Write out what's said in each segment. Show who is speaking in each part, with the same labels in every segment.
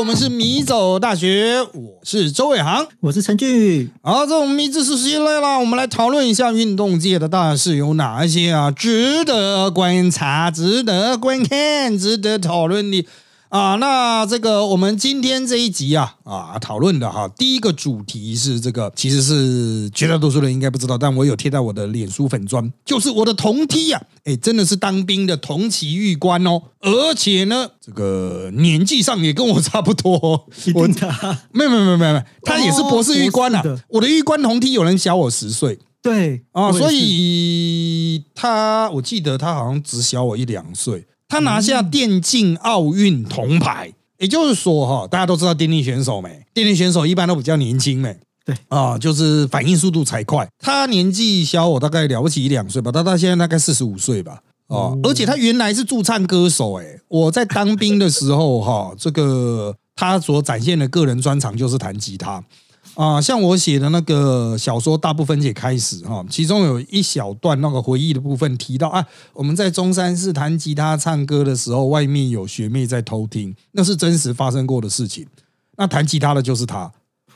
Speaker 1: 我们是迷走大学，我是周伟航，
Speaker 2: 我是陈俊宇。
Speaker 1: 好，这我们米知识时间来了，我们来讨论一下运动界的大事有哪些啊，值得观察、值得观看、值得讨论的。啊，那这个我们今天这一集啊啊讨论的哈，第一个主题是这个，其实是绝大多数人应该不知道，但我有贴在我的脸书粉砖，就是我的同梯啊，哎，真的是当兵的同期玉官哦，而且呢，这个年纪上也跟我差不多，
Speaker 2: 我
Speaker 1: 没有没有没有没有，他也是博士玉官啊，我的玉官同梯有人小我十岁，
Speaker 2: 对
Speaker 1: 啊，所以他我记得他好像只小我一两岁。他拿下电竞奥运铜牌，也就是说，哈，大家都知道电竞选手没？电竞选手一般都比较年轻，没？
Speaker 2: 对
Speaker 1: 啊，就是反应速度才快。他年纪小我大概了不起一两岁吧，他他现在大概四十五岁吧，哦，而且他原来是驻唱歌手，哎，我在当兵的时候，哈，这个他所展现的个人专长就是弹吉他。啊，像我写的那个小说，大部分也开始哈，其中有一小段那个回忆的部分提到啊，我们在中山市弹吉他唱歌的时候，外面有学妹在偷听，那是真实发生过的事情。那弹吉他的就是他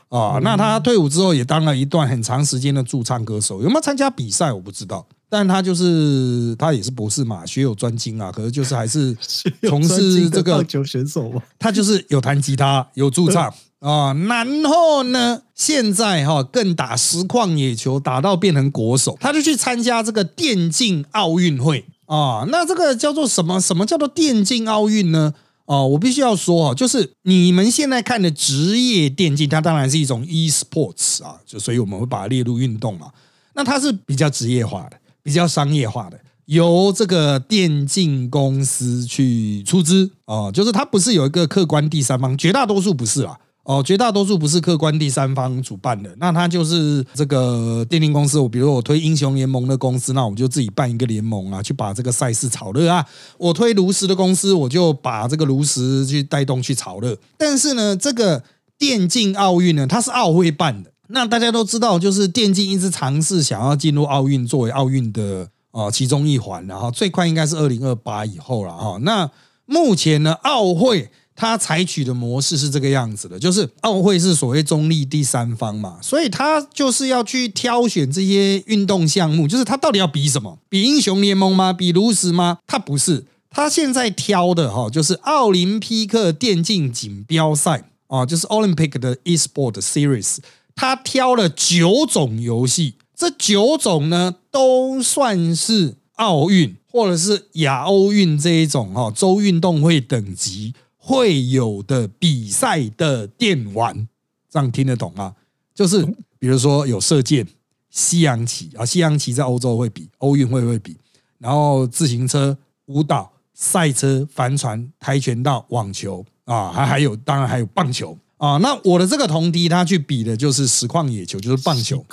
Speaker 1: 啊，那他退伍之后也当了一段很长时间的驻唱歌手，有没有参加比赛我不知道，但他就是他也是博士嘛，学有专精啊，可是就是还是 从事这个
Speaker 2: 棒球选手嘛，
Speaker 1: 他就是有弹吉他，有驻唱。啊，然后呢？现在哈更打实况野球，打到变成国手，他就去参加这个电竞奥运会啊。那这个叫做什么？什么叫做电竞奥运呢？哦，我必须要说啊，就是你们现在看的职业电竞，它当然是一种 e sports 啊，就所以我们会把它列入运动嘛。那它是比较职业化的，比较商业化的，由这个电竞公司去出资啊，就是它不是有一个客观第三方，绝大多数不是啦。哦，绝大多数不是客观第三方主办的，那他就是这个电竞公司。我比如我推英雄联盟的公司，那我就自己办一个联盟啊，去把这个赛事炒热啊。我推炉石的公司，我就把这个炉石去带动去炒热。但是呢，这个电竞奥运呢，它是奥会办的。那大家都知道，就是电竞一直尝试想要进入奥运，作为奥运的啊其中一环，然后最快应该是二零二八以后了哈。那目前呢，奥会。他采取的模式是这个样子的，就是奥运会是所谓中立第三方嘛，所以他就是要去挑选这些运动项目，就是他到底要比什么？比英雄联盟吗？比炉石吗？他不是，他现在挑的哈，就是奥林匹克电竞锦标赛啊，就是 Olympic 的 eSport Series，他挑了九种游戏，这九种呢都算是奥运或者是亚奥运这一种哈州运动会等级。会有的比赛的电玩，这样听得懂吗？就是比如说有射箭、西洋棋啊，西洋棋在欧洲会比，奥运会会比，然后自行车、舞蹈、赛车、帆船、跆拳道、网球啊，还还有当然还有棒球啊。那我的这个同敌他去比的就是实况野球，就是棒球。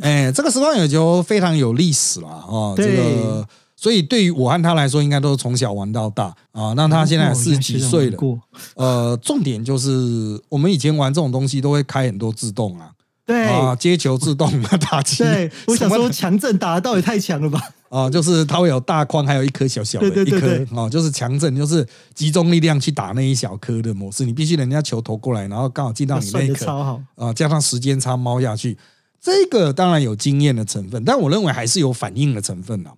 Speaker 1: 哎，这个实况野球非常有历史了啊，这个。所以对于我和他来说，应该都是从小玩到大啊。那他现在四十几岁了，呃，重点就是我们以前玩这种东西都会开很多自动啊，
Speaker 2: 对
Speaker 1: 啊，接球自动啊，打气。
Speaker 2: 对，我想说强震打的到也太强了吧？
Speaker 1: 啊，就是它会有大框，还有一颗小小的一颗啊，就是强震，就是集中力量去打那一小颗的模式。你必须人家球投过来，然后刚好进到你那一颗，
Speaker 2: 超好
Speaker 1: 啊，加上时间差猫下去，这个当然有经验的成分，但我认为还是有反应的成分啊。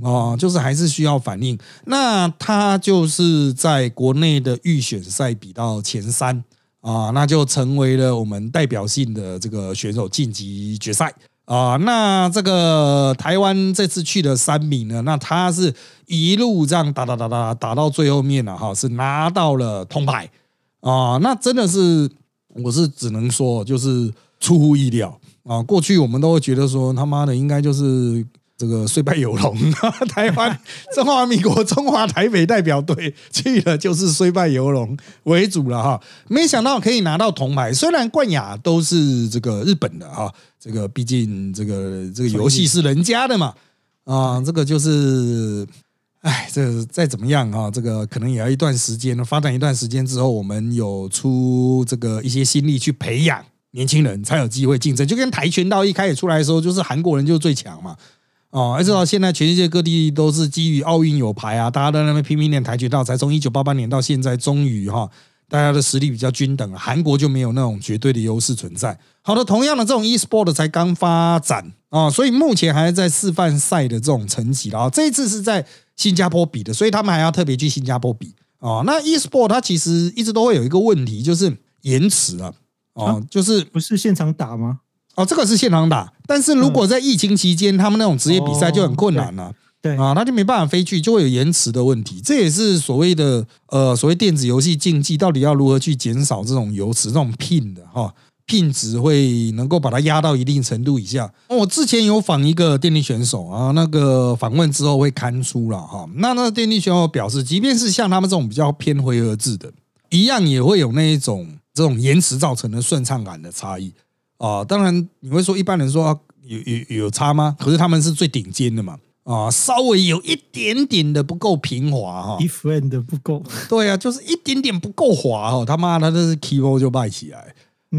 Speaker 1: 哦，就是还是需要反应。那他就是在国内的预选赛比到前三啊，那就成为了我们代表性的这个选手晋级决赛啊。那这个台湾这次去的三名呢，那他是一路这样打打打打打到最后面了哈，是拿到了铜牌啊。那真的是，我是只能说就是出乎意料啊。过去我们都会觉得说他妈的应该就是。这个虽败犹荣，台湾中华民国中华台北代表队去了就是虽败犹荣为主了哈，没想到可以拿到铜牌。虽然冠亚都是这个日本的哈，这个毕竟这个这个游戏是人家的嘛啊，这个就是，哎，这再怎么样啊，这个可能也要一段时间发展一段时间之后，我们有出这个一些心力去培养年轻人，才有机会竞争。就跟跆拳道一开始出来的时候，就是韩国人就最强嘛。哦，一直到现在，全世界各地都是基于奥运有牌啊，大家都在那边拼命练跆拳道，才从一九八八年到现在，终于哈大家的实力比较均等，韩国就没有那种绝对的优势存在。好的，同样的这种 e-sport 才刚发展啊，所以目前还在示范赛的这种层级啊。这一次是在新加坡比的，所以他们还要特别去新加坡比啊。那 e-sport 它其实一直都会有一个问题，就是延迟啊，哦，就是
Speaker 2: 不是现场打吗？
Speaker 1: 哦，这个是现场打，但是如果在疫情期间，他们那种职业比赛就很困难了。
Speaker 2: 对
Speaker 1: 啊，他就没办法飞去，就会有延迟的问题。这也是所谓的呃，所谓电子游戏竞技到底要如何去减少这种油池、这种 pin 的哈，pin 值会能够把它压到一定程度以下。我之前有访一个电力选手啊，那个访问之后会刊出了哈。那那个电力选手表示，即便是像他们这种比较偏回合制的，一样也会有那一种这种延迟造成的顺畅感的差异啊。当然你会说一般人说有有有差吗？可是他们是最顶尖的嘛。啊，稍微有一点点的不够平滑哈
Speaker 2: ，different 不够，
Speaker 1: 对啊，就是一点点不够滑哦，他妈的这是 keyboard 就败起来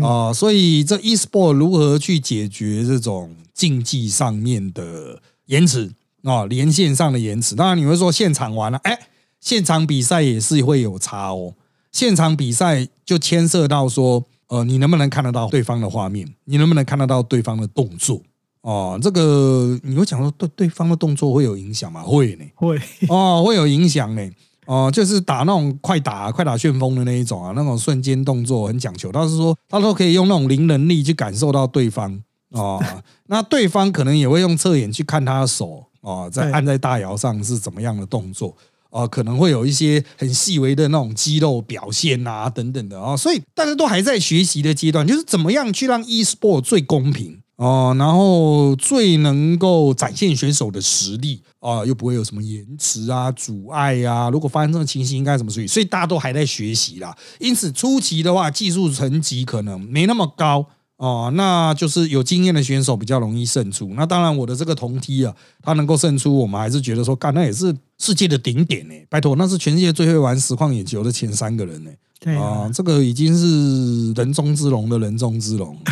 Speaker 1: 啊，所以这 e-sport 如何去解决这种竞技上面的延迟啊，连线上的延迟？当然你会说现场玩了，哎，现场比赛也是会有差哦，现场比赛就牵涉到说，呃，你能不能看得到对方的画面，你能不能看得到对方的动作？哦，这个你会讲说对对方的动作会有影响吗？会呢，
Speaker 2: 会
Speaker 1: 哦，会有影响呢。哦，就是打那种快打、快打旋风的那一种啊，那种瞬间动作很讲究。他是说，他都可以用那种零能力去感受到对方哦。那对方可能也会用侧眼去看他的手哦，在按在大摇上是怎么样的动作啊，可能会有一些很细微的那种肌肉表现啊等等的啊。所以大家都还在学习的阶段，就是怎么样去让 e sport 最公平。哦，然后最能够展现选手的实力啊，又不会有什么延迟啊、阻碍啊。如果发生这种情形，应该怎么处理？所以大家都还在学习啦。因此初期的话，技术层级可能没那么高哦。那就是有经验的选手比较容易胜出。那当然，我的这个同梯啊，他能够胜出，我们还是觉得说，干那也是世界的顶点呢。拜托，那是全世界最会玩实况眼球的前三个人呢。
Speaker 2: 对啊，
Speaker 1: 这个已经是人中之龙的人中之龙。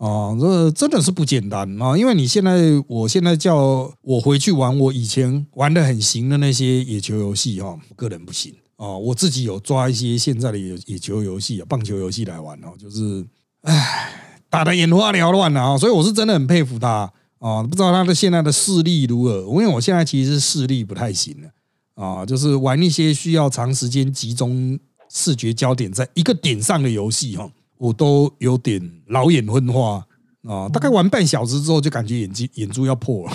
Speaker 1: 啊，这真的是不简单啊！因为你现在，我现在叫我回去玩我以前玩的很行的那些野球游戏哈，个人不行啊。我自己有抓一些现在的野野球游戏啊，棒球游戏来玩哦，就是唉，打的眼花缭乱啊！所以我是真的很佩服他啊！不知道他的现在的视力如何？因为我现在其实是视力不太行了啊，就是玩一些需要长时间集中视觉焦点在一个点上的游戏哈。我都有点老眼昏花啊！大概玩半小时之后，就感觉眼睛眼珠要破了，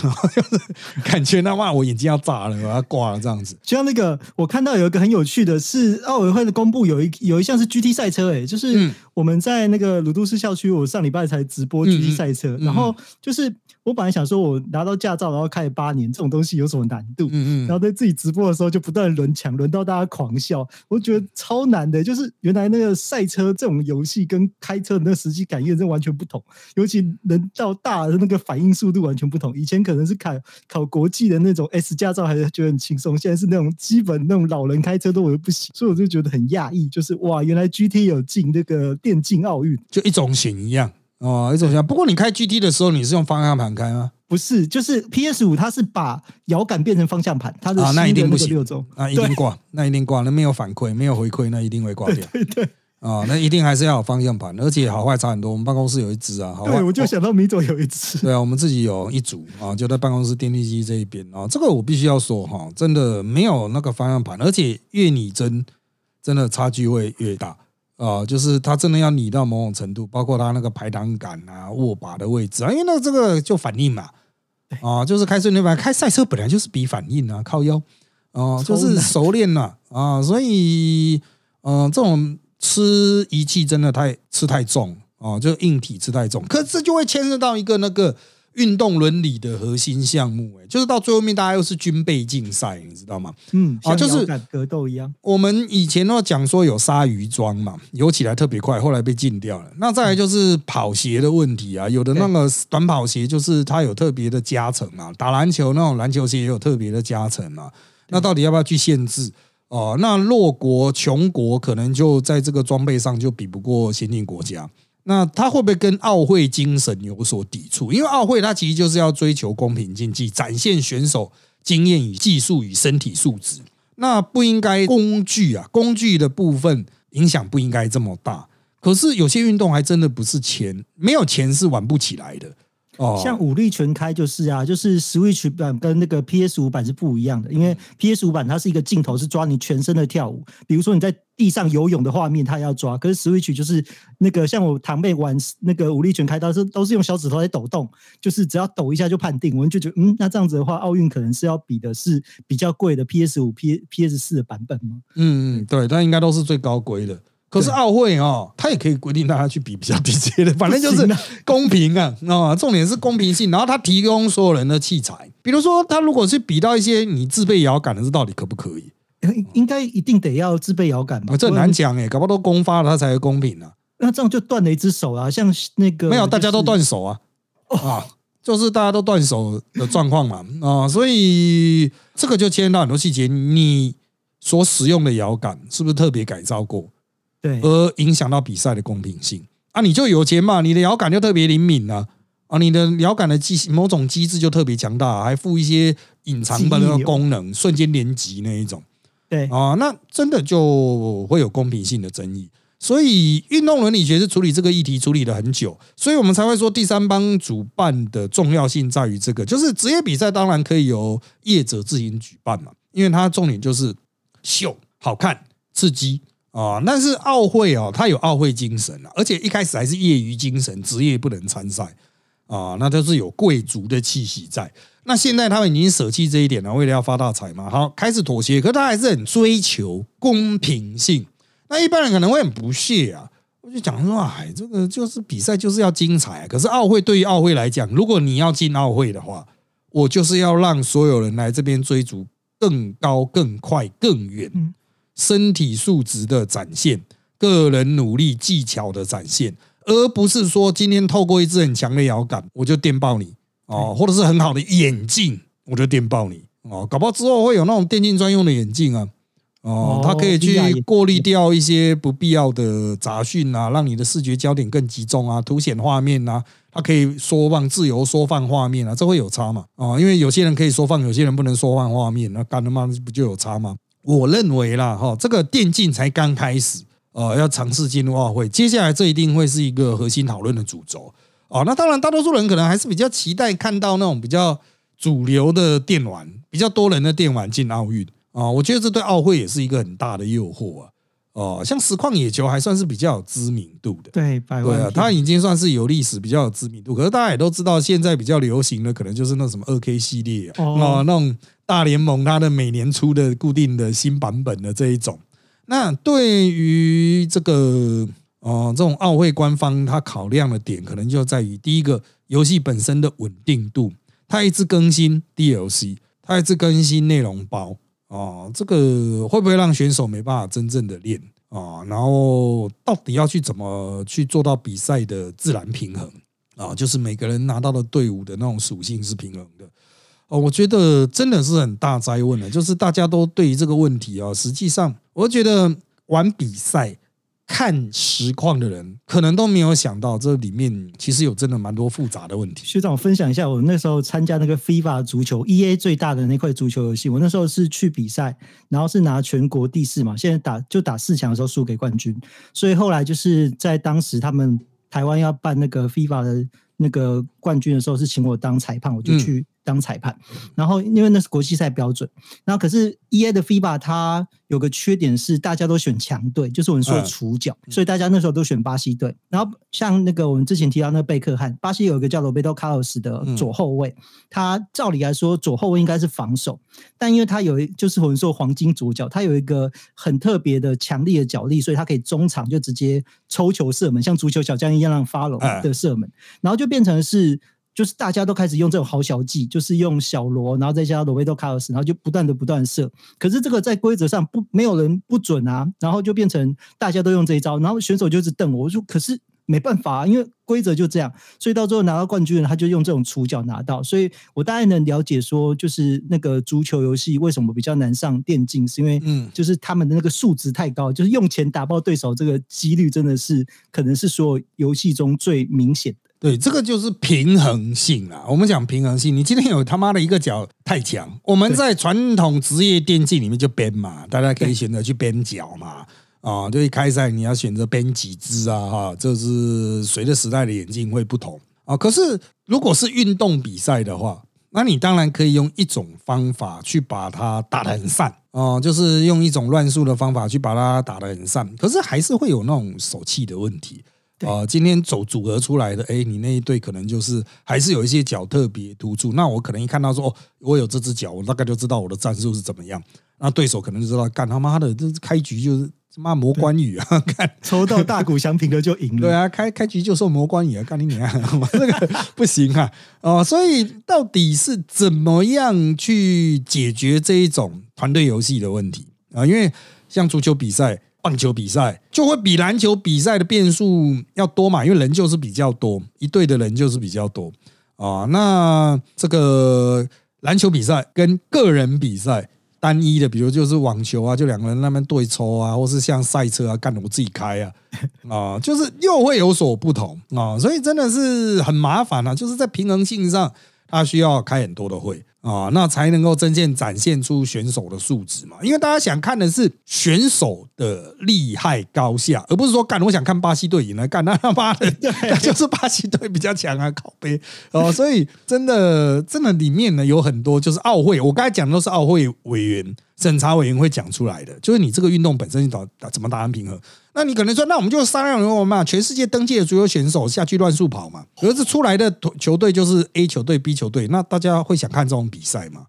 Speaker 1: 感觉他妈我眼睛要炸了，我要挂了这样子。
Speaker 2: 就像那个，我看到有一个很有趣的是，奥委会的公布有一有一项是 GT 赛车，哎，就是我们在那个鲁都市校区，我上礼拜才直播 GT 赛车，然后就是。我本来想说，我拿到驾照，然后开八年，这种东西有什么难度？嗯嗯。然后在自己直播的时候，就不断轮抢，轮到大家狂笑。我觉得超难的，就是原来那个赛车这种游戏跟开车的那个实际感应真完全不同，尤其人到大的那个反应速度完全不同。以前可能是考考国际的那种 S 驾照，还是觉得很轻松，现在是那种基本那种老人开车都我都不行，所以我就觉得很讶异，就是哇，原来 GT 有进那个电竞奥运，
Speaker 1: 就一种型一样。哦，一种型。不过你开 GT 的时候，你是用方向盘开吗？
Speaker 2: 不是，就是 PS 五，它是把摇杆变成方向盘，它的
Speaker 1: 那一定不
Speaker 2: 行，
Speaker 1: 那一定挂，那一定挂，那没有反馈，没有回馈，那一定会挂掉。
Speaker 2: 对 对。
Speaker 1: 啊，那一定还是要有方向盘，而且好坏差很多。我们办公室有一只啊，
Speaker 2: 对，我就想到米总有一只。
Speaker 1: 对啊，我们自己有一组啊，就在办公室电力机这一边啊。这个我必须要说哈，真的没有那个方向盘，而且越拟真，真的差距会越大。啊，就是他真的要拟到某种程度，包括他那个排挡杆啊、握把的位置啊，因为那这个就反应嘛，啊，就是开顺流板，开赛车本来就是比反应啊，靠腰，啊，就是熟练了啊，所以，嗯，这种吃仪器真的太吃太重啊，就硬体吃太重，可是就会牵涉到一个那个。运动伦理的核心项目，哎，就是到最后面大家又是军备竞赛，你知道吗？
Speaker 2: 嗯，啊，就是格斗一样。
Speaker 1: 我们以前都讲说有鲨鱼装嘛，游起来特别快，后来被禁掉了。那再来就是跑鞋的问题啊，有的那个短跑鞋就是它有特别的加成嘛，打篮球那种篮球鞋也有特别的加成嘛。那到底要不要去限制？哦，那弱国穷国可能就在这个装备上就比不过先进国家。那他会不会跟奥会精神有所抵触？因为奥会它其实就是要追求公平竞技，展现选手经验与技术与身体素质。那不应该工具啊，工具的部分影响不应该这么大。可是有些运动还真的不是钱，没有钱是玩不起来的。哦，
Speaker 2: 像武力全开就是啊，就是 Switch 版跟那个 PS 五版是不一样的，因为 PS 五版它是一个镜头是抓你全身的跳舞，比如说你在地上游泳的画面，它要抓。可是 Switch 就是那个像我堂妹玩那个武力全开，都是都是用小指头在抖动，就是只要抖一下就判定。我们就觉得，嗯，那这样子的话，奥运可能是要比的是比较贵的 PS 五、P PS 四的版本吗？
Speaker 1: 嗯嗯，对，但应该都是最高规的。可是奥会哦，他也可以规定大家去比比较低阶的，反正就是公平啊啊！重点是公平性。然后他提供所有人的器材，比如说他如果是比到一些你自备摇杆的，这到底可不可以？
Speaker 2: 应该一定得要自备摇杆吧？
Speaker 1: 这很难讲哎，搞不好都公发了，他才会公平啊。
Speaker 2: 那这样就断了一只手啊！像那个
Speaker 1: 没有，大家都断手啊啊，就是大家都断手的状况嘛啊，所以这个就牵到很多细节，你所使用的摇杆是不是特别改造过？
Speaker 2: 对，
Speaker 1: 而影响到比赛的公平性啊！你就有钱嘛，你的遥感就特别灵敏啊，啊，你的遥感的机某种机制就特别强大，还附一些隐藏的那个功能，瞬间连击那一种。
Speaker 2: 对
Speaker 1: 啊，那真的就会有公平性的争议。所以运动伦理学是处理这个议题处理了很久，所以我们才会说第三方主办的重要性在于这个，就是职业比赛当然可以由业者自行举办嘛，因为它重点就是秀、好看、刺激。啊，但是奥会哦，他有奥会精神啊，而且一开始还是业余精神，职业不能参赛啊，那都是有贵族的气息在。那现在他们已经舍弃这一点了，为了要发大财嘛，好开始妥协，可他还是很追求公平性。那一般人可能会很不屑啊，我就讲说，哎，这个就是比赛就是要精彩。可是奥会对于奥会来讲，如果你要进奥会的话，我就是要让所有人来这边追逐更高、更快、更远。身体素质的展现，个人努力技巧的展现，而不是说今天透过一支很强的摇杆，我就电爆你哦，或者是很好的眼镜，我就电爆你哦，搞不好之后会有那种电竞专用的眼镜啊，哦，它可以去过滤掉一些不必要的杂讯啊，让你的视觉焦点更集中啊，凸显画面啊，它可以缩放自由缩放画面啊，这会有差嘛？哦，因为有些人可以缩放，有些人不能缩放画面，那干他妈不就有差吗？我认为啦，哈，这个电竞才刚开始，呃，要尝试进入奥会，接下来这一定会是一个核心讨论的主轴哦。那当然，大多数人可能还是比较期待看到那种比较主流的电玩，比较多人的电玩进奥运啊。我觉得这对奥会也是一个很大的诱惑啊。哦，像实况野球还算是比较有知名度的，
Speaker 2: 对，
Speaker 1: 对啊，它已经算是有历史、比较有知名度。可是大家也都知道，现在比较流行的可能就是那什么二 K 系列哦，那种。大联盟它的每年出的固定的新版本的这一种，那对于这个哦这种奥会官方，它考量的点可能就在于第一个游戏本身的稳定度，它一直更新 DLC，它一直更新内容包哦，这个会不会让选手没办法真正的练啊？然后到底要去怎么去做到比赛的自然平衡啊？就是每个人拿到的队伍的那种属性是平衡的。哦，我觉得真的是很大灾问了，就是大家都对于这个问题啊，实际上我觉得玩比赛、看实况的人，可能都没有想到这里面其实有真的蛮多复杂的问题。
Speaker 2: 学长，我分享一下，我那时候参加那个 FIFA 足球 EA 最大的那块足球游戏，我那时候是去比赛，然后是拿全国第四嘛，现在打就打四强的时候输给冠军，所以后来就是在当时他们台湾要办那个 FIFA 的那个冠军的时候，是请我当裁判，我就去。当裁判，然后因为那是国际赛标准，然后可是 E A 的 FIBA 它有个缺点是大家都选强队，就是我们说主角，所以大家那时候都选巴西队。然后像那个我们之前提到那个贝克汉，巴西有一个叫罗贝多卡洛斯的左后卫，他照理来说左后卫应该是防守，但因为他有就是我们说黄金左脚，他有一个很特别的强力的脚力，所以他可以中场就直接抽球射门，像足球小将一样让发龙的射门，然后就变成是。就是大家都开始用这种好小计，就是用小罗，然后再加罗贝多卡尔斯，然后就不断的不断射。可是这个在规则上不没有人不准啊，然后就变成大家都用这一招，然后选手就一直瞪我。我说可是没办法，啊因为规则就这样，所以到最后拿到冠军，他就用这种触角拿到。所以我大概能了解说，就是那个足球游戏为什么比较难上电竞，是因为嗯，就是他们的那个数值太高，就是用钱打爆对手这个几率真的是可能是所有游戏中最明显。
Speaker 1: 对，这个就是平衡性啦。我们讲平衡性，你今天有他妈的一个脚太强，我们在传统职业电竞里面就编嘛，大家可以选择去编脚嘛。啊，就一开赛你要选择编几支啊，哈，这是随着时代的演进会不同啊。可是如果是运动比赛的话，那你当然可以用一种方法去把它打得很散啊，就是用一种乱数的方法去把它打得很散。可是还是会有那种手气的问题。啊，今天走组合出来的，哎，你那一队可能就是还是有一些脚特别突出。那我可能一看到说，哦，我有这只脚，我大概就知道我的战术是怎么样。那对手可能就知道，干他妈的，这开局就是他妈魔关羽啊！看
Speaker 2: 抽到大谷翔平的就赢了。
Speaker 1: 对啊，开开局就送魔关羽啊！干你娘，这 个不行啊！哦，所以到底是怎么样去解决这一种团队游戏的问题啊？因为像足球比赛。棒球比赛就会比篮球比赛的变数要多嘛，因为人就是比较多，一队的人就是比较多啊。那这个篮球比赛跟个人比赛单一的，比如就是网球啊，就两个人那边对抽啊，或是像赛车啊，干的我自己开啊，啊，就是又会有所不同啊。所以真的是很麻烦啊，就是在平衡性上，他需要开很多的会。啊，那才能够真正展现出选手的素质嘛？因为大家想看的是选手的厉害高下，而不是说干我想看巴西队赢了，干那他妈的，那就是巴西队比较强啊，靠背哦。所以真的，真的里面呢有很多就是奥会，我刚才讲的都是奥会委员。审查委员会讲出来的，就是你这个运动本身打怎么打成平衡？那你可能说，那我们就商量我们嘛，全世界登记的足球选手下去乱速跑嘛，可是出来的球队就是 A 球队、B 球队，那大家会想看这种比赛吗？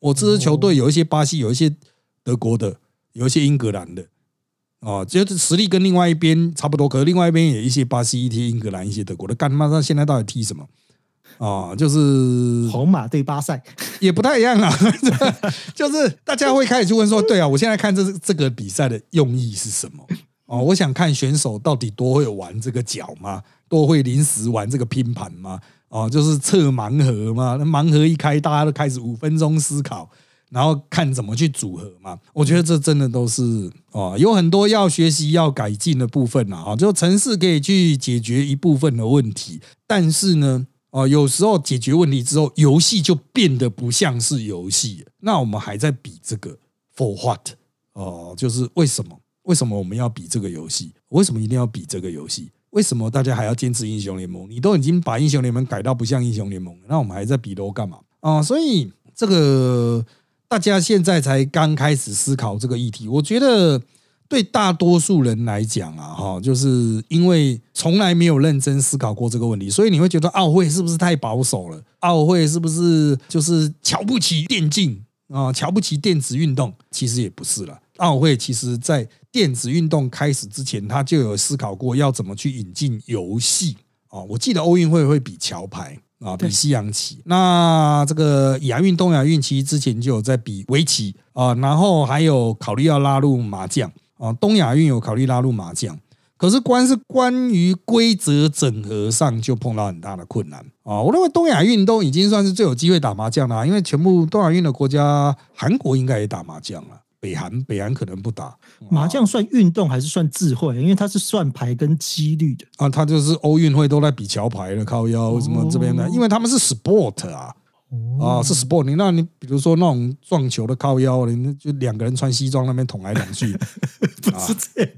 Speaker 1: 我这支球队有一些巴西，有一些德国的，有一些英格兰的，哦，就是实力跟另外一边差不多，可是另外一边也一些巴西、一些英格兰、一些德国的，干他妈那现在到底踢什么？哦，就是
Speaker 2: 皇马对巴塞
Speaker 1: 也不太一样啊，就是大家会开始去问说，对啊，我现在看这这个比赛的用意是什么？哦，我想看选手到底多会玩这个脚吗？多会临时玩这个拼盘吗？哦，就是测盲盒嘛，那盲盒一开，大家都开始五分钟思考，然后看怎么去组合嘛。我觉得这真的都是哦，有很多要学习、要改进的部分啊。就城市可以去解决一部分的问题，但是呢。哦，有时候解决问题之后，游戏就变得不像是游戏。那我们还在比这个 for what？哦，就是为什么？为什么我们要比这个游戏？为什么一定要比这个游戏？为什么大家还要坚持英雄联盟？你都已经把英雄联盟改到不像英雄联盟，那我们还在比都干嘛？啊，所以这个大家现在才刚开始思考这个议题，我觉得。对大多数人来讲啊，哈，就是因为从来没有认真思考过这个问题，所以你会觉得奥会是不是太保守了？奥会是不是就是瞧不起电竞啊？瞧不起电子运动？其实也不是了。奥会其实在电子运动开始之前，他就有思考过要怎么去引进游戏啊。我记得奥运会会比桥牌啊，比西洋棋。那这个亚运、东亚运其实之前就有在比围棋啊，然后还有考虑要拉入麻将。啊，东亚运有考虑拉入麻将，可是关是关于规则整合上就碰到很大的困难啊！我认为东亚运都已经算是最有机会打麻将了，因为全部东亚运的国家，韩国应该也打麻将了，北韩北韩可能不打
Speaker 2: 麻将，算运动还是算智慧？因为它是算牌跟几率的
Speaker 1: 啊，它就是奥运会都在比桥牌了，靠腰什么这边的，因为他们是 sport 啊。啊，是 sport，你那你比如说那种撞球的靠腰，你就两个人穿西装那边捅来捅去，
Speaker 2: 不是这样。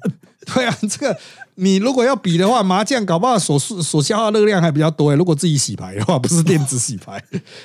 Speaker 1: 对啊，这个你如果要比的话，麻将搞不好所所消耗热量还比较多哎。如果自己洗牌的话，不是电子洗牌，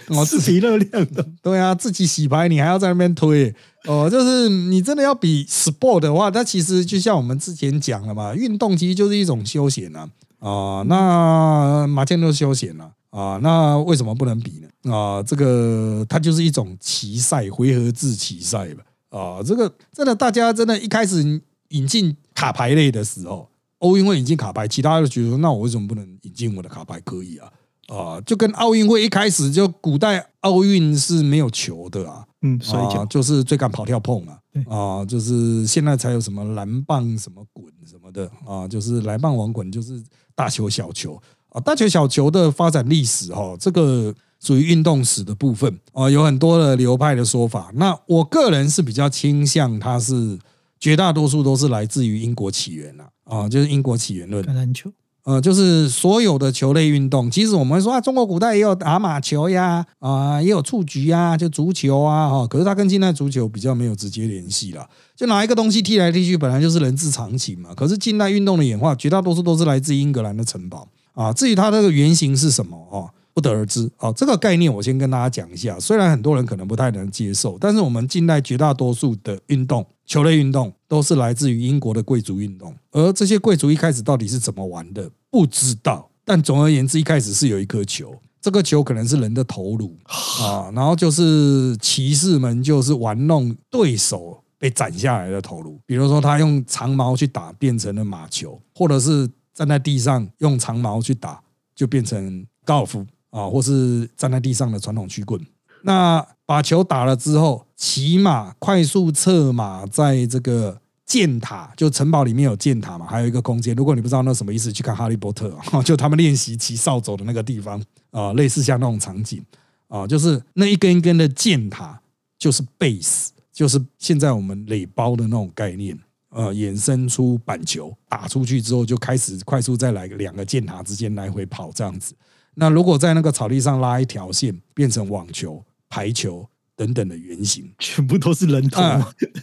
Speaker 2: 哦，自己热量的。
Speaker 1: 对啊，自己洗牌你还要在那边推哦，就是你真的要比 sport 的话，它其实就像我们之前讲了嘛，运动其实就是一种休闲呐啊，那麻将都休闲了。啊，那为什么不能比呢？啊，这个它就是一种棋赛，回合制棋赛吧。啊，这个真的，大家真的一开始引进卡牌类的时候，奥运会引进卡牌，其他的觉得说，那我为什么不能引进我的卡牌？可以啊，啊，就跟奥运会一开始就古代奥运是没有球的啊，
Speaker 2: 嗯，所以
Speaker 1: 就是最敢、跑、跳、碰啊，啊，就是现在才有什么蓝棒、什么滚什么的啊，就是蓝棒、网滚，就是大球、小球。啊，大球小球的发展历史哈，这个属于运动史的部分啊，有很多的流派的说法。那我个人是比较倾向，它是绝大多数都是来自于英国起源了啊，就是英国起源论。
Speaker 2: 橄榄球
Speaker 1: 呃，就是所有的球类运动，其实我们说啊，中国古代也有打马球呀，啊，也有蹴鞠呀，就足球啊，哈，可是它跟近代足球比较没有直接联系了。就拿一个东西踢来踢去，本来就是人之常情嘛。可是近代运动的演化，绝大多数都是来自英格兰的城堡啊。至于它这个原型是什么哦，不得而知。哦，这个概念我先跟大家讲一下。虽然很多人可能不太能接受，但是我们近代绝大多数的运动，球类运动都是来自于英国的贵族运动。而这些贵族一开始到底是怎么玩的，不知道。但总而言之，一开始是有一颗球，这个球可能是人的头颅啊，然后就是骑士们就是玩弄对手。被斩下来的头颅，比如说他用长矛去打，变成了马球，或者是站在地上用长矛去打，就变成高尔夫啊，或是站在地上的传统曲棍。那把球打了之后，骑马快速策马，在这个箭塔，就城堡里面有箭塔嘛，还有一个空间。如果你不知道那什么意思，去看《哈利波特》啊，就他们练习骑扫帚的那个地方啊，类似像那种场景啊，就是那一根一根的箭塔，就是 base。就是现在我们垒包的那种概念，呃，衍生出板球打出去之后，就开始快速再来两个箭塔之间来回跑这样子。那如果在那个草地上拉一条线，变成网球、排球。等等的原型，
Speaker 2: 全部都是人头，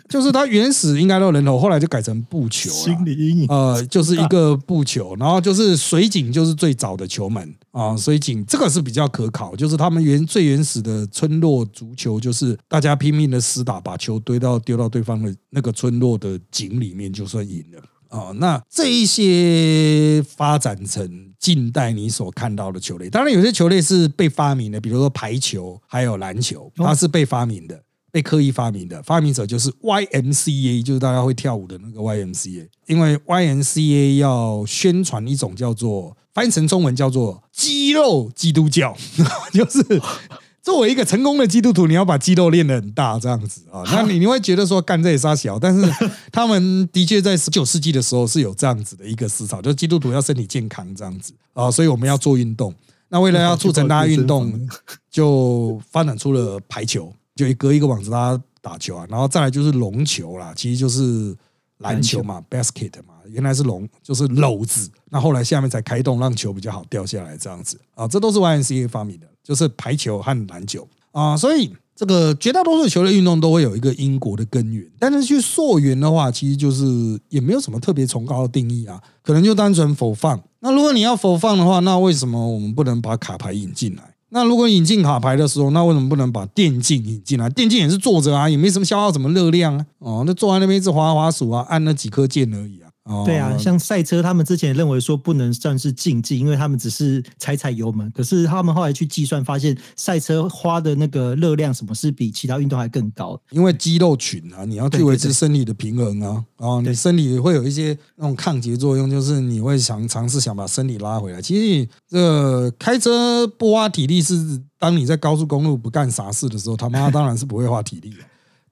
Speaker 1: 就是它原始应该都是人头，后来就改成布球
Speaker 2: 心理阴影，
Speaker 1: 呃，就是一个布球，然后就是水井，就是最早的球门啊，水井这个是比较可考，就是他们原最原始的村落足球，就是大家拼命的厮打，把球堆到丢到对方的那个村落的井里面，就算赢了。哦，那这一些发展成近代你所看到的球类，当然有些球类是被发明的，比如说排球还有篮球，它是被发明的，被刻意发明的。发明者就是 YMCA，就是大家会跳舞的那个 YMCA，因为 YMCA 要宣传一种叫做翻译成中文叫做肌肉基督教，就是。作为一个成功的基督徒，你要把肌肉练得很大，这样子啊？那你你会觉得说干这也杀小，但是 他们的确在十九世纪的时候是有这样子的一个思潮，就是基督徒要身体健康这样子啊，所以我们要做运动。那为了要促成大家运动，就发展出了排球，就一隔一个网子大家打球啊，然后再来就是龙球啦，其实就是篮球嘛，basket 嘛，原来是龙就是篓子，那后来下面才开洞让球比较好掉下来这样子啊，这都是 YNCA 发明的。就是排球和篮球啊，所以这个绝大多数球类运动都会有一个英国的根源，但是去溯源的话，其实就是也没有什么特别崇高的定义啊，可能就单纯否放。那如果你要否放的话，那为什么我们不能把卡牌引进来？那如果引进卡牌的时候，那为什么不能把电竞引进来？电竞也是坐着啊，也没什么消耗什么热量啊，哦，那坐在那边一直滑滑鼠啊，按那几颗键而已啊。
Speaker 2: 对啊，像赛车，他们之前认为说不能算是竞技，因为他们只是踩踩油门。可是他们后来去计算，发现赛车花的那个热量，什么是比其他运动还更高？
Speaker 1: 因为肌肉群啊，你要去维持身体的平衡啊，啊，你身体会有一些那种抗结作用，就是你会想尝试想把身体拉回来。其实这开车不花体力，是当你在高速公路不干啥事的时候，他妈当然是不会花体力的。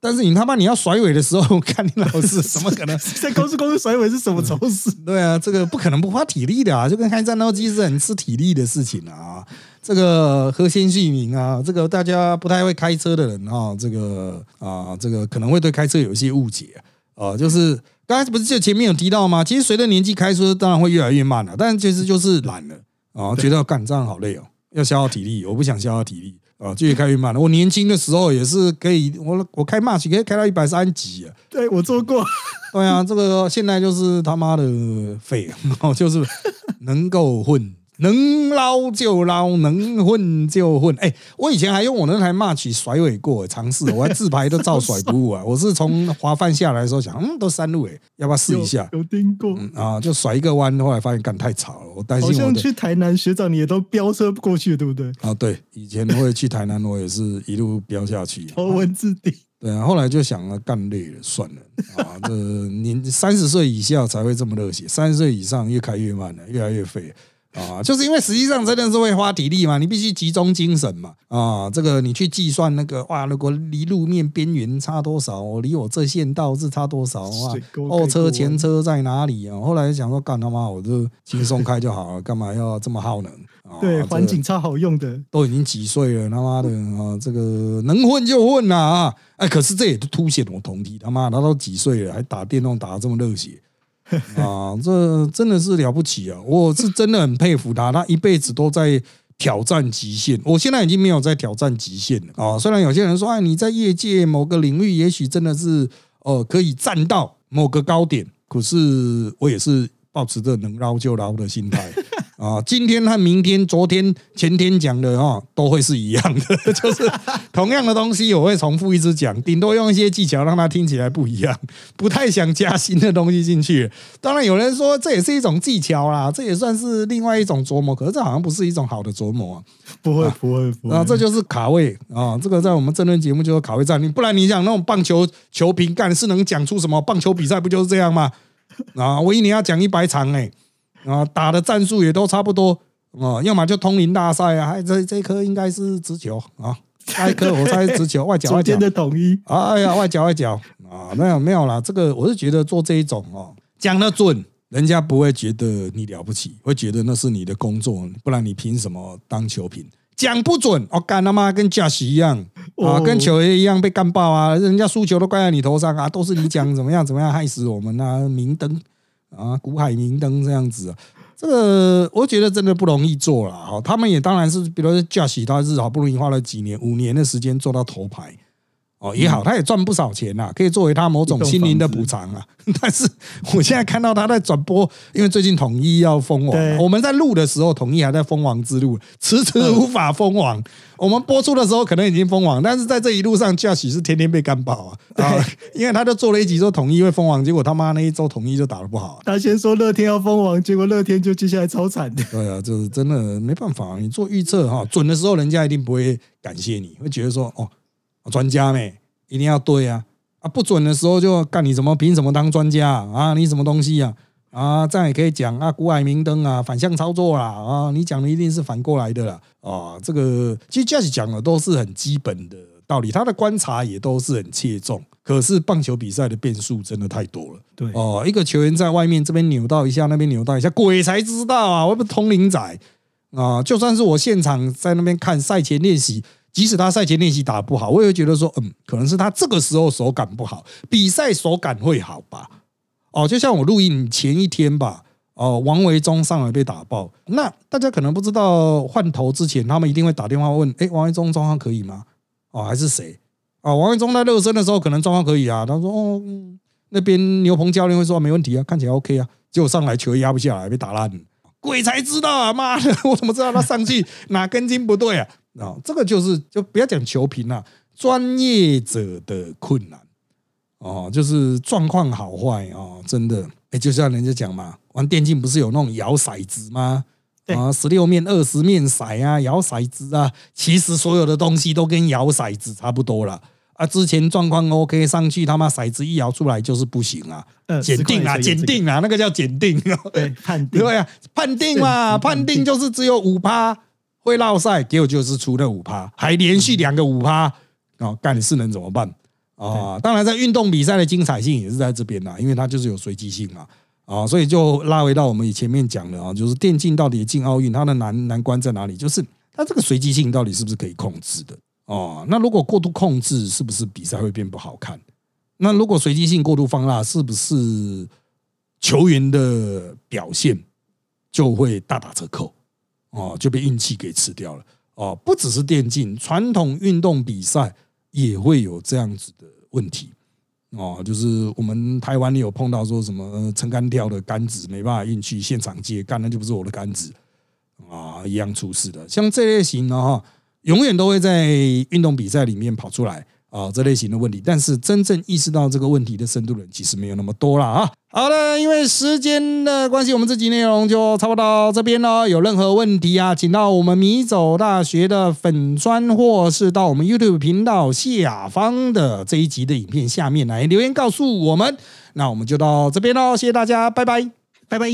Speaker 1: 但是你他妈你要甩尾的时候，看你老师怎么可能
Speaker 2: 在高速公路甩尾是什么丑事？
Speaker 1: 对啊，这个不可能不花体力的啊，就跟开战斗机是很吃体力的事情啊。这个核心姓名啊，这个大家不太会开车的人啊，这个啊，这个可能会对开车有一些误解啊。就是刚才不是就前面有提到吗？其实随着年纪开车，当然会越来越慢了，但其实就是懒了啊，觉得干这样好累哦，要消耗体力，我不想消耗体力。啊，继续开越慢了。我年轻的时候也是可以，我我开 March 可以开到一百三级啊。
Speaker 2: 对我做过。
Speaker 1: 对啊，这个现在就是他妈的废，就是能够混。能捞就捞，能混就混。哎，我以前还用我那台 March 甩尾过，尝试，我还自拍都照甩不误啊。我是从滑饭下来的时候想，嗯，都山路哎，要不要试一下？
Speaker 2: 有听过
Speaker 1: 啊？就甩一个弯，后来发现干太吵了，我担心。好
Speaker 2: 像去台南学长，你也都飙车过去，对不对？
Speaker 1: 啊，对，以前会去台南，我也是一路飙下去，
Speaker 2: 头文字 D。
Speaker 1: 对啊，后来就想了，干累了，算了啊。这年三十岁以下才会这么热血，三十岁以上越开越慢了，越来越废。啊，就是因为实际上真的是会花体力嘛，你必须集中精神嘛。啊，这个你去计算那个哇，如果离路面边缘差多少，我离我这线道是差多少啊？后车前车在哪里啊？后来想说，干他妈，我就轻松开就好了，干嘛要这么耗能？
Speaker 2: 对，环境超好用的，
Speaker 1: 都已经几岁了，他妈的啊，这个能混就混啦啊！哎，可是这也凸显我同体，他妈他都几岁了，还打电动打的这么热血。啊，这真的是了不起啊！我是真的很佩服他，他一辈子都在挑战极限。我现在已经没有在挑战极限了啊！虽然有些人说，哎，你在业界某个领域，也许真的是呃可以站到某个高点，可是我也是保持着能捞就捞的心态。啊，今天和明天、昨天、前天讲的哦，都会是一样的，就是同样的东西，我会重复一直讲，顶多用一些技巧让它听起来不一样，不太想加新的东西进去。当然，有人说这也是一种技巧啦，这也算是另外一种琢磨，可是这好像不是一种好的琢磨。
Speaker 2: 不会，不会，不会。
Speaker 1: 啊，这就是卡位啊，这个在我们争论节目就是卡位战，你不然你想那种棒球球评干是能讲出什么？棒球比赛不就是这样吗？啊，我一年要讲一百场哎。啊，打的战术也都差不多啊，要么就通灵大赛啊，还这这颗应该是直球啊，下一颗我猜直球，外角外角
Speaker 2: 的统一，
Speaker 1: 哎呀，外角外角啊，没有没有啦，这个我是觉得做这一种哦，讲得准，人家不会觉得你了不起，会觉得那是你的工作，不然你凭什么当球评？讲不准，我干他妈跟驾驶一样啊，跟球爷一样被干爆啊，人家输球都怪在你头上啊，都是你讲怎么样怎么样害死我们啊，明灯。啊，古海明灯这样子，啊这个我觉得真的不容易做了。哈，他们也当然是，比如说驾驶，他是好不容易花了几年、五年的时间做到头牌。哦，也好，他也赚不少钱呐，可以作为他某种心灵的补偿啊。但是我现在看到他在转播，因为最近统一要封王，我们在录的时候，统一还在封王之路，迟迟无法封王。我们播出的时候可能已经封王，但是在这一路上，驾驶是天天被干爆啊！啊，因为他就做了一集说统一会封王，结果他妈那一周统一就打得不好。
Speaker 2: 他先说乐天要封王，结果乐天就接下来超惨的。
Speaker 1: 对啊，就是真的没办法，你做预测哈，准的时候人家一定不会感谢你，会觉得说哦。专家没一定要对啊啊不准的时候就干你怎么凭什么当专家啊你什么东西啊啊这样也可以讲啊古海明灯啊反向操作啦啊你讲的一定是反过来的啦啊这个其实 Jazz 讲的都是很基本的道理，他的观察也都是很切中。可是棒球比赛的变数真的太多了。
Speaker 2: 对
Speaker 1: 哦，一个球员在外面这边扭到一下，那边扭到一下，鬼才知道啊！我不通灵仔啊，就算是我现场在那边看赛前练习。即使他赛前练习打不好，我也会觉得说，嗯，可能是他这个时候手感不好，比赛手感会好吧？哦，就像我录音前一天吧，哦，王维忠上来被打爆，那大家可能不知道换头之前，他们一定会打电话问，哎，王维忠状况可以吗？哦，还是谁？哦，王维忠在热身的时候可能状况可以啊，他说，哦，那边牛棚教练会说没问题啊，看起来 OK 啊，结果上来球压不下来，被打烂，鬼才知道啊！妈的，我怎么知道他上去哪根筋不对啊？啊，这个就是就不要讲求评了，专业者的困难哦，就是状况好坏哦，真的哎，就像人家讲嘛，玩电竞不是有那种摇骰子吗？啊，十六面、二十面骰啊，摇骰子啊，其实所有的东西都跟摇骰子差不多了啊。之前状况 OK 上去，他妈骰子一摇出来就是不行啊，检定啊，检定啊，那个叫检定，
Speaker 2: 对，判定，
Speaker 1: 对啊，判定嘛，判定就是只有五趴。会落赛，结果就是出那五趴，还连续两个五趴啊！干是能怎么办啊？当然，在运动比赛的精彩性也是在这边啦，因为它就是有随机性嘛啊！所以就拉回到我们以前面讲的啊，就是电竞到底进奥运，它的难难关在哪里？就是它这个随机性到底是不是可以控制的哦？那如果过度控制，是不是比赛会变不好看？那如果随机性过度放大，是不是球员的表现就会大打折扣？哦，就被运气给吃掉了。哦，不只是电竞，传统运动比赛也会有这样子的问题。哦，就是我们台湾有碰到说什么撑杆跳的杆子没办法运去现场接，杆那就不是我的杆子啊，一样出事的。像这类型的哈，永远都会在运动比赛里面跑出来。啊，这类型的问题，但是真正意识到这个问题的深度人其实没有那么多了啊。好了，因为时间的关系，我们这集内容就差不多到这边了。有任何问题啊，请到我们米走大学的粉砖，或是到我们 YouTube 频道下方的这一集的影片下面来留言告诉我们。那我们就到这边喽，谢谢大家，拜拜，
Speaker 2: 拜拜。